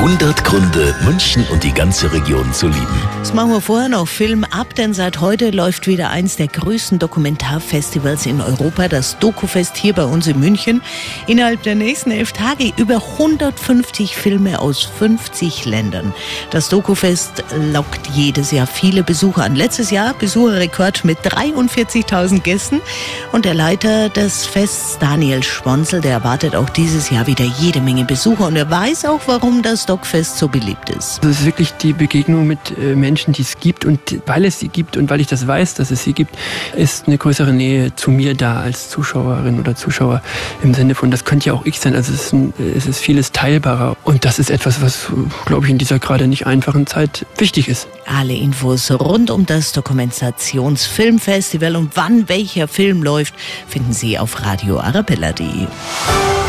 100 Gründe, München und die ganze Region zu lieben. Das machen wir vorher noch Film ab, denn seit heute läuft wieder eins der größten Dokumentarfestivals in Europa, das Dokufest hier bei uns in München. Innerhalb der nächsten elf Tage über 150 Filme aus 50 Ländern. Das Dokufest lockt jedes Jahr viele Besucher an. Letztes Jahr Besucherrekord mit 43.000 Gästen und der Leiter des Fests, Daniel Schwonsel, der erwartet auch dieses Jahr wieder jede Menge Besucher und er weiß auch, warum das Stockfest so beliebt ist. Das ist wirklich die Begegnung mit äh, Menschen, die es gibt und weil es sie gibt und weil ich das weiß, dass es sie gibt, ist eine größere Nähe zu mir da als Zuschauerin oder Zuschauer im Sinne von, das könnte ja auch ich sein. Also es ist, ein, es ist vieles teilbarer und das ist etwas, was, glaube ich, in dieser gerade nicht einfachen Zeit wichtig ist. Alle Infos rund um das Dokumentationsfilmfestival und wann welcher Film läuft, finden Sie auf radioarabella.de.